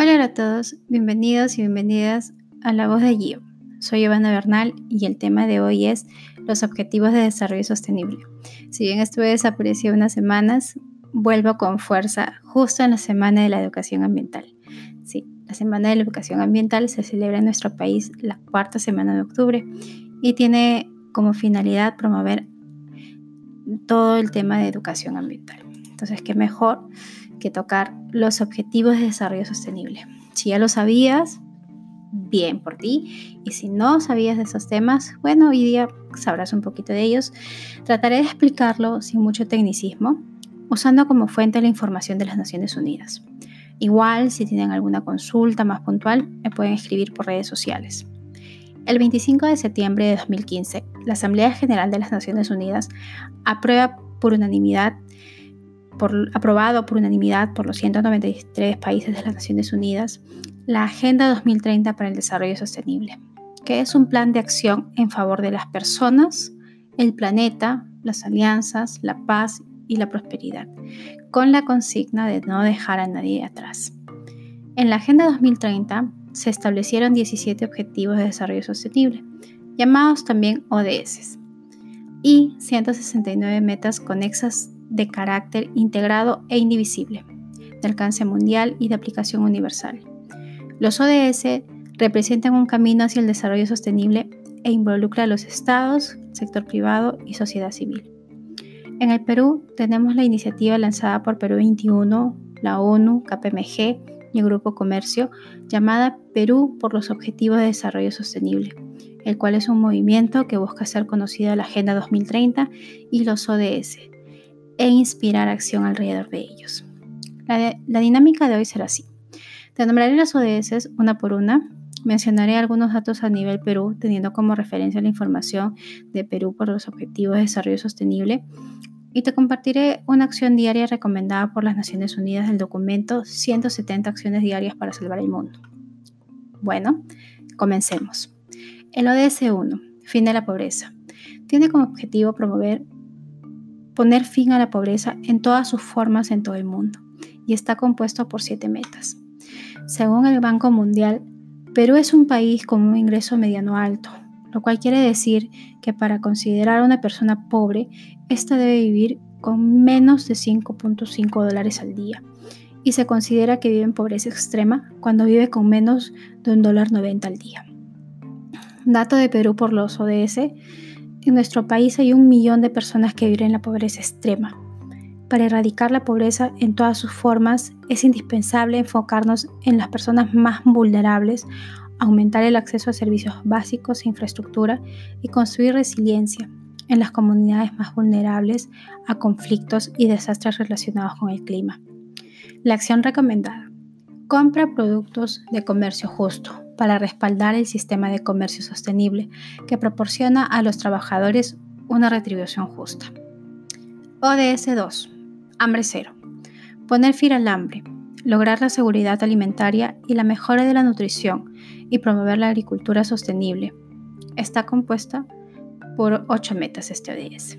Hola a todos, bienvenidos y bienvenidas a La Voz de Gio. Soy Ivana Bernal y el tema de hoy es los Objetivos de Desarrollo Sostenible. Si bien estuve desaparecida unas semanas, vuelvo con fuerza justo en la Semana de la Educación Ambiental. Sí, la Semana de la Educación Ambiental se celebra en nuestro país la cuarta semana de octubre y tiene como finalidad promover todo el tema de educación ambiental. Entonces, ¿qué mejor que tocar los objetivos de desarrollo sostenible? Si ya lo sabías, bien por ti. Y si no sabías de esos temas, bueno, hoy día sabrás un poquito de ellos. Trataré de explicarlo sin mucho tecnicismo, usando como fuente la información de las Naciones Unidas. Igual, si tienen alguna consulta más puntual, me pueden escribir por redes sociales. El 25 de septiembre de 2015, la Asamblea General de las Naciones Unidas aprueba por unanimidad, aprobado por unanimidad por los 193 países de las Naciones Unidas, la Agenda 2030 para el Desarrollo Sostenible, que es un plan de acción en favor de las personas, el planeta, las alianzas, la paz y la prosperidad, con la consigna de no dejar a nadie atrás. En la Agenda 2030 se establecieron 17 Objetivos de Desarrollo Sostenible, llamados también ODS, y 169 metas conexas de carácter integrado e indivisible, de alcance mundial y de aplicación universal. Los ODS representan un camino hacia el desarrollo sostenible e involucra a los estados, sector privado y sociedad civil. En el Perú tenemos la iniciativa lanzada por Perú 21, la ONU, KPMG y el Grupo Comercio, llamada Perú por los Objetivos de Desarrollo Sostenible, el cual es un movimiento que busca hacer conocida la Agenda 2030 y los ODS, e inspirar acción alrededor de ellos. La, dinámica de hoy será así. Te nombraré las ODS una por una, mencionaré algunos datos a nivel Perú, teniendo como referencia la información de Perú por los Objetivos de Desarrollo Sostenible, y te compartiré una acción diaria recomendada por las Naciones Unidas del documento 170 acciones diarias para salvar el mundo. Bueno, comencemos. El ODS 1, fin de la pobreza, tiene como objetivo promover poner fin a la pobreza en todas sus formas en todo el mundo y está compuesto por siete metas. Según el Banco Mundial, Perú es un país con un ingreso mediano alto, lo cual quiere decir que para considerar a una persona pobre, ésta debe vivir con menos de 5.5 dólares al día y se considera que vive en pobreza extrema cuando vive con menos de un dólar 90 al día. Dato de Perú por los ODS, en nuestro país hay un millón de personas que viven en la pobreza extrema. Para erradicar la pobreza en todas sus formas es indispensable enfocarnos en las personas más vulnerables aumentar el acceso a servicios básicos e infraestructura y construir resiliencia en las comunidades más vulnerables a conflictos y desastres relacionados con el clima. La acción recomendada. Compra productos de comercio justo para respaldar el sistema de comercio sostenible que proporciona a los trabajadores una retribución justa. ODS 2. Hambre cero. Poner fin al hambre, lograr la seguridad alimentaria y la mejora de la nutrición y promover la agricultura sostenible. Está compuesta por ocho metas este ODS.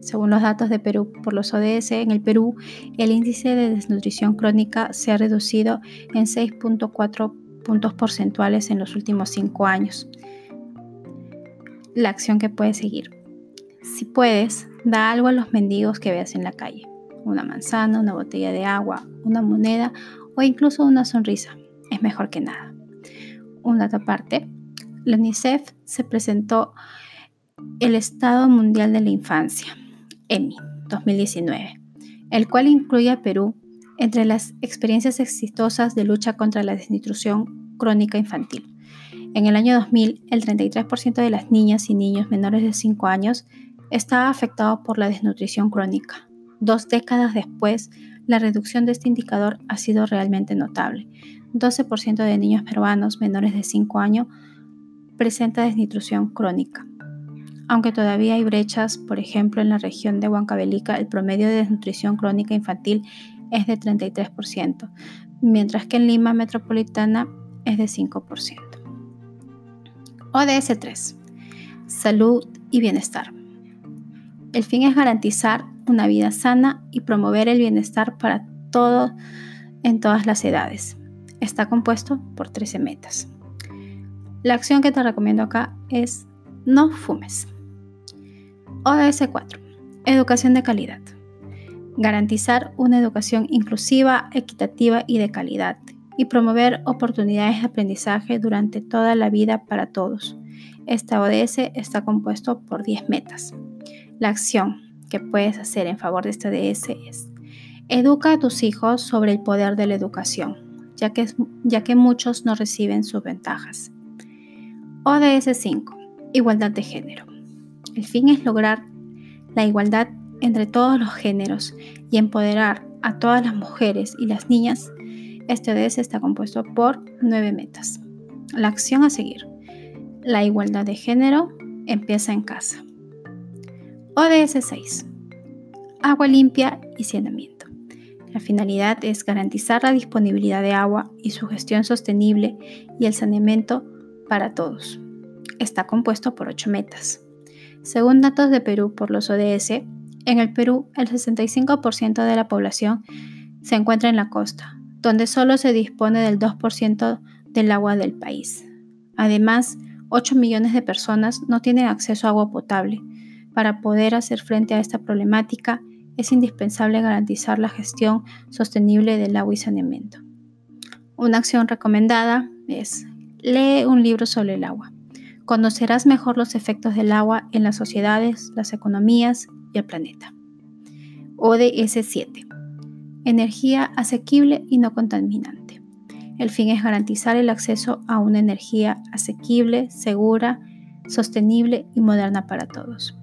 Según los datos de Perú por los ODS, en el Perú el índice de desnutrición crónica se ha reducido en 6.4 puntos porcentuales en los últimos cinco años. La acción que puedes seguir. Si puedes, da algo a los mendigos que veas en la calle. Una manzana, una botella de agua, una moneda o incluso una sonrisa. Es mejor que nada un dato aparte, la UNICEF se presentó el Estado Mundial de la Infancia, EMI, 2019, el cual incluye a Perú entre las experiencias exitosas de lucha contra la desnutrición crónica infantil. En el año 2000, el 33% de las niñas y niños menores de 5 años estaba afectado por la desnutrición crónica. Dos décadas después, la reducción de este indicador ha sido realmente notable, 12% de niños peruanos menores de 5 años presenta desnutrición crónica. Aunque todavía hay brechas, por ejemplo en la región de Huancavelica el promedio de desnutrición crónica infantil es de 33%, mientras que en Lima metropolitana es de 5%. ODS 3. Salud y bienestar. El fin es garantizar una vida sana y promover el bienestar para todos en todas las edades. Está compuesto por 13 metas. La acción que te recomiendo acá es no fumes. ODS 4. Educación de calidad. Garantizar una educación inclusiva, equitativa y de calidad y promover oportunidades de aprendizaje durante toda la vida para todos. Esta ODS está compuesto por 10 metas. La acción que puedes hacer en favor de esta ODS es Educa a tus hijos sobre el poder de la educación, ya que, ya que muchos no reciben sus ventajas. ODS 5. Igualdad de género. El fin es lograr la igualdad entre todos los géneros y empoderar a todas las mujeres y las niñas. Este ODS está compuesto por nueve metas. La acción a seguir. La igualdad de género empieza en casa. ODS 6. Agua limpia y saneamiento. La finalidad es garantizar la disponibilidad de agua y su gestión sostenible y el saneamiento para todos. Está compuesto por ocho metas. Según datos de Perú por los ODS, en el Perú el 65% de la población se encuentra en la costa, donde solo se dispone del 2% del agua del país. Además, 8 millones de personas no tienen acceso a agua potable. Para poder hacer frente a esta problemática, es indispensable garantizar la gestión sostenible del agua y saneamiento. Una acción recomendada es lee un libro sobre el agua. Conocerás mejor los efectos del agua en las sociedades, las economías y el planeta. ODS 7. Energía asequible y no contaminante. El fin es garantizar el acceso a una energía asequible, segura, sostenible y moderna para todos.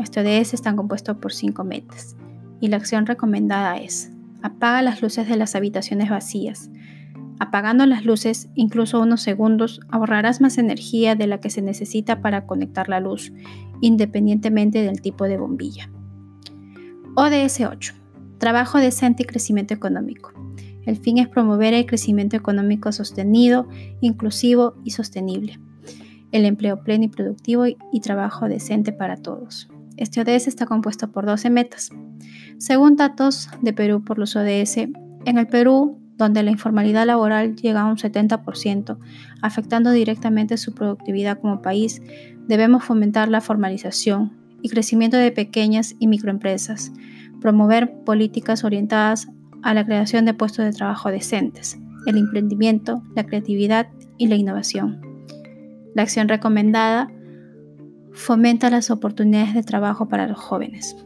Este ODS está compuesto por cinco metas y la acción recomendada es apaga las luces de las habitaciones vacías. Apagando las luces incluso unos segundos ahorrarás más energía de la que se necesita para conectar la luz, independientemente del tipo de bombilla. ODS 8. Trabajo decente y crecimiento económico. El fin es promover el crecimiento económico sostenido, inclusivo y sostenible, el empleo pleno y productivo y trabajo decente para todos. Este ODS está compuesto por 12 metas. Según datos de Perú por los ODS, en el Perú, donde la informalidad laboral llega a un 70%, afectando directamente su productividad como país, debemos fomentar la formalización y crecimiento de pequeñas y microempresas, promover políticas orientadas a la creación de puestos de trabajo decentes, el emprendimiento, la creatividad y la innovación. La acción recomendada fomenta las oportunidades de trabajo para los jóvenes.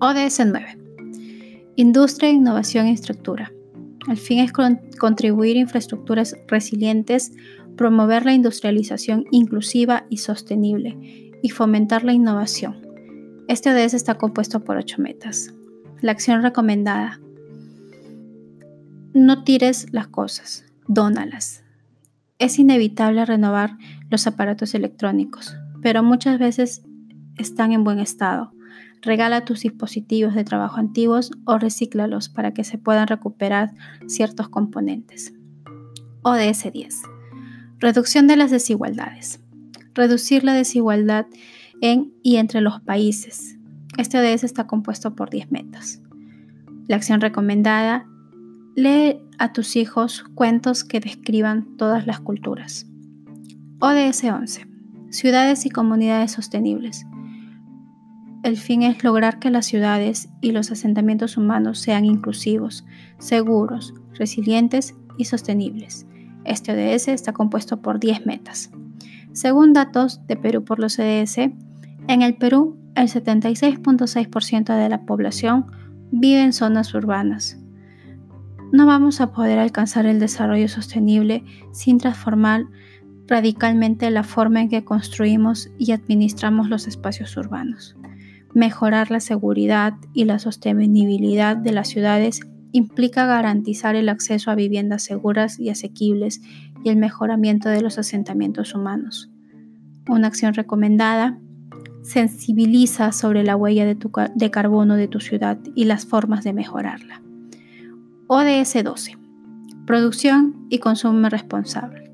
ODS 9. Industria, innovación e infraestructura. El fin es contribuir a infraestructuras resilientes, promover la industrialización inclusiva y sostenible y fomentar la innovación. Este ODS está compuesto por ocho metas. La acción recomendada. No tires las cosas, dónalas. Es inevitable renovar los aparatos electrónicos, pero muchas veces están en buen estado. Regala tus dispositivos de trabajo antiguos o recíclalos para que se puedan recuperar ciertos componentes. ODS 10. Reducción de las desigualdades. Reducir la desigualdad en y entre los países. Este ODS está compuesto por 10 metas. La acción recomendada, lee a tus hijos cuentos que describan todas las culturas. ODS 11 ciudades y comunidades sostenibles. El fin es lograr que las ciudades y los asentamientos humanos sean inclusivos, seguros, resilientes y sostenibles. Este ODS está compuesto por 10 metas. Según datos de Perú por los ODS, en el Perú el 76.6% de la población vive en zonas urbanas. No vamos a poder alcanzar el desarrollo sostenible sin transformar radicalmente la forma en que construimos y administramos los espacios urbanos. Mejorar la seguridad y la sostenibilidad de las ciudades implica garantizar el acceso a viviendas seguras y asequibles y el mejoramiento de los asentamientos humanos. Una acción recomendada sensibiliza sobre la huella de, carbono de tu ciudad y las formas de mejorarla. ODS 12. Producción y consumo responsable.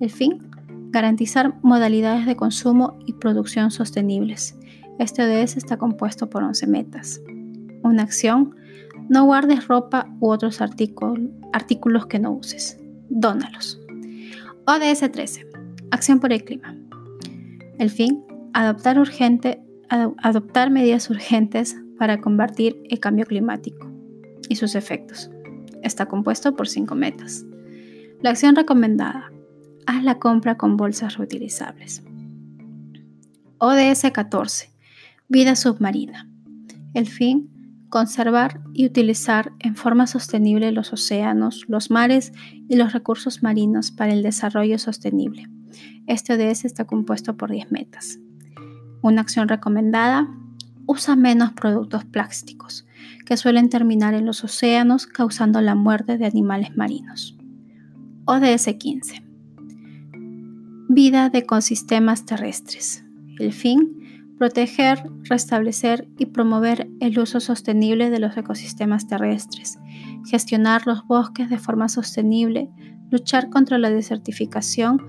El fin, garantizar modalidades de consumo y producción sostenibles. Este ODS está compuesto por 11 metas. Una acción, no guardes ropa u otros artículos que no uses. Dónalos. ODS 13. Acción por el clima. El fin, adoptar, urgente, adoptar medidas urgentes para combatir el cambio climático y sus efectos. Está compuesto por cinco metas. La acción recomendada. Haz la compra con bolsas reutilizables. ODS 14. Vida submarina. El fin, conservar y utilizar en forma sostenible los océanos, los mares y los recursos marinos para el desarrollo sostenible. Este ODS está compuesto por 10 metas. Una acción recomendada, usa menos productos plásticos que suelen terminar en los océanos causando la muerte de animales marinos. ODS 15. Vida de ecosistemas terrestres. El fin, proteger, restablecer y promover el uso sostenible de los ecosistemas terrestres, gestionar los bosques de forma sostenible, luchar contra la desertificación,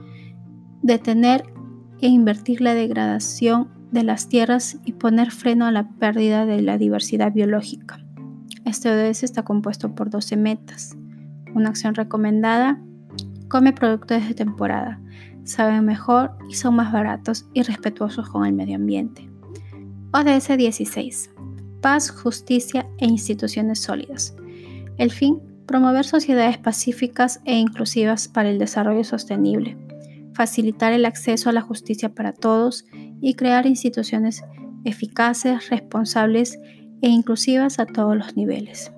detener e invertir la degradación de las tierras y poner freno a la pérdida de la diversidad biológica. Este ODS está compuesto por 12 metas. Una acción recomendada, come productos de temporada, saben mejor y son más baratos y respetuosos con el medio ambiente. ODS 16. Paz, justicia e instituciones sólidas. El fin, promover sociedades pacíficas e inclusivas para el desarrollo sostenible, facilitar el acceso a la justicia para todos y crear instituciones eficaces, responsables e inclusivas a todos los niveles.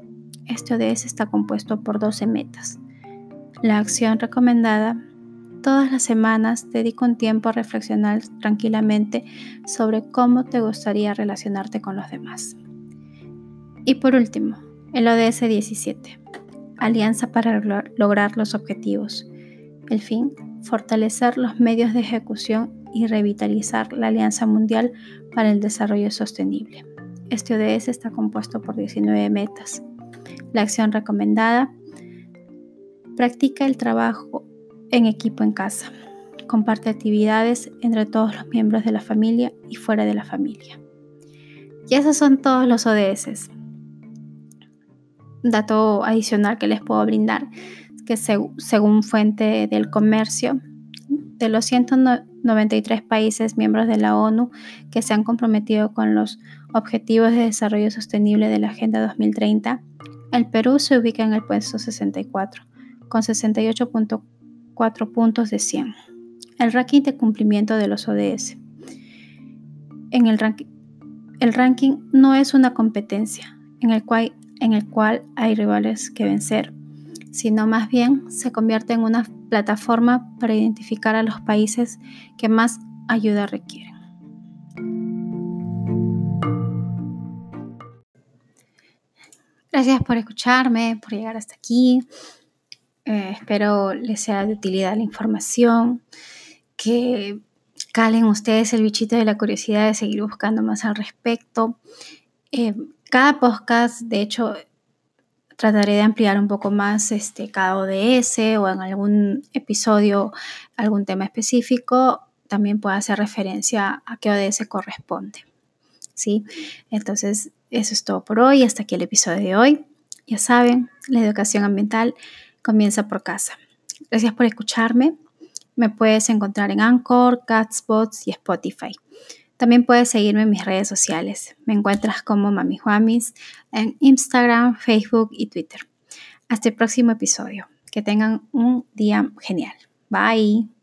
Este ODS está compuesto por 12 metas. La acción recomendada Todas las semanas dedico un tiempo a reflexionar tranquilamente sobre cómo te gustaría relacionarte con los demás. Y por último, el ODS 17. Alianza para lograr los objetivos. El fin, fortalecer los medios de ejecución y revitalizar la Alianza Mundial para el Desarrollo Sostenible. Este ODS está compuesto por 19 metas. La acción recomendada. Practica el trabajo en equipo en casa. Comparte actividades entre todos los miembros de la familia y fuera de la familia. Y esos son todos los ODS. Dato adicional que les puedo brindar, que según fuente del comercio, de los 193 países miembros de la ONU que se han comprometido con los Objetivos de Desarrollo Sostenible de la Agenda 2030, el Perú se ubica en el puesto 64, con 68.4 4 puntos de 100. El ranking de cumplimiento de los ODS. En el, ranking, el ranking no es una competencia en el, cual, en el cual hay rivales que vencer, sino más bien se convierte en una plataforma para identificar a los países que más ayuda requieren. Gracias por escucharme, por llegar hasta aquí. Eh, espero les sea de utilidad la información, que calen ustedes el bichito de la curiosidad de seguir buscando más al respecto. Eh, cada podcast, de hecho, trataré de ampliar un poco más este, cada ODS o en algún episodio algún tema específico, también pueda hacer referencia a qué ODS corresponde. ¿Sí? Entonces, eso es todo por hoy. Hasta aquí el episodio de hoy. Ya saben, la educación ambiental comienza por casa. Gracias por escucharme. Me puedes encontrar en Anchor, Catspots y Spotify. También puedes seguirme en mis redes sociales. Me encuentras como Mami Juamis en Instagram, Facebook y Twitter. Hasta el próximo episodio. Que tengan un día genial. Bye.